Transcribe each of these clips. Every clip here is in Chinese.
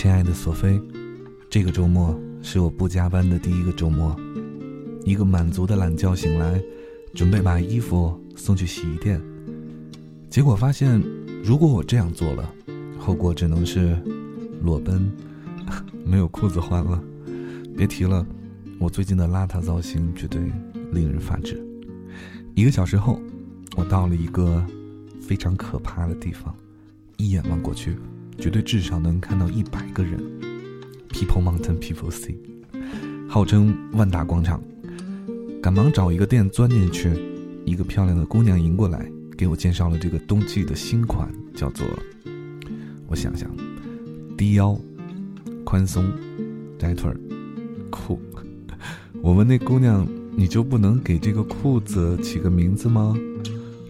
亲爱的索菲，这个周末是我不加班的第一个周末。一个满足的懒觉醒来，准备把衣服送去洗衣店。结果发现，如果我这样做了，后果只能是裸奔，没有裤子换了。别提了，我最近的邋遢造型绝对令人发指。一个小时后，我到了一个非常可怕的地方，一眼望过去。绝对至少能看到一百个人，People Mountain People Sea，号称万达广场。赶忙找一个店钻进去，一个漂亮的姑娘迎过来，给我介绍了这个冬季的新款，叫做……我想想，低腰、宽松、窄腿、酷。我问那姑娘：“你就不能给这个裤子起个名字吗？”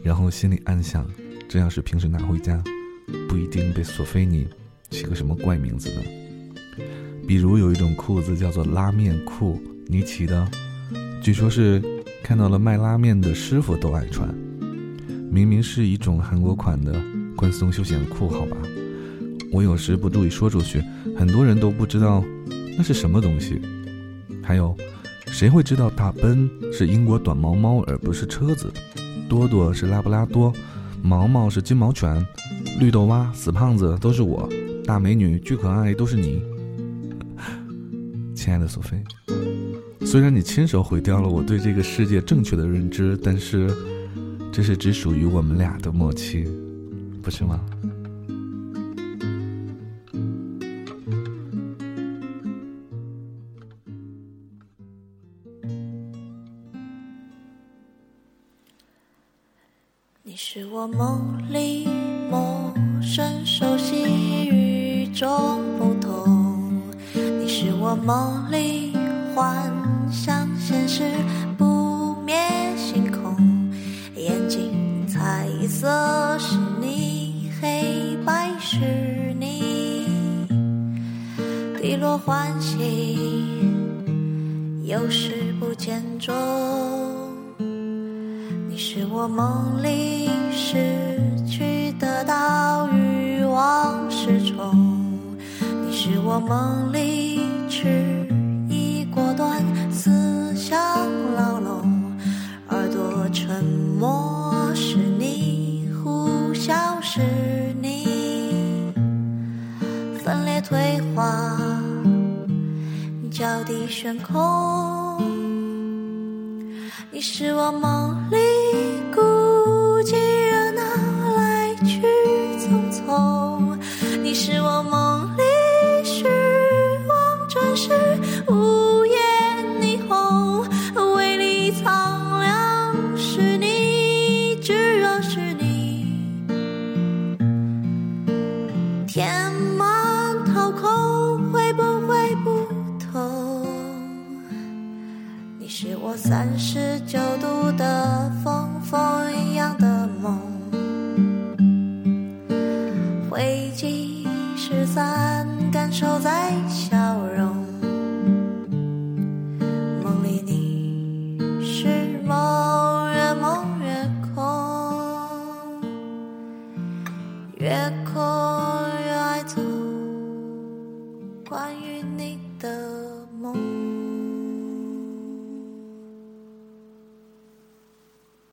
然后心里暗想：这要是平时拿回家。不一定被索菲尼起个什么怪名字呢？比如有一种裤子叫做拉面裤，你起的，据说是看到了卖拉面的师傅都爱穿。明明是一种韩国款的宽松休闲裤，好吧？我有时不注意说出去，很多人都不知道那是什么东西。还有，谁会知道大奔是英国短毛猫而不是车子？多多是拉布拉多，毛毛是金毛犬。绿豆蛙、死胖子都是我，大美女、巨可爱都是你，亲爱的索菲。虽然你亲手毁掉了我对这个世界正确的认知，但是这是只属于我们俩的默契，不是吗？你是我梦里梦里幻想现实不灭星空，眼睛彩色是你，黑白是你，低落欢喜，有时不见踪。是我梦里失去的岛屿，往事重。你是我梦里退化，脚底悬空。你是我梦里孤寂热闹，来去匆匆。你是我三十九度的风，风一样的梦，灰烬失散，感受在笑容。梦里你是梦，越梦越空，越空越爱走，关于你的梦。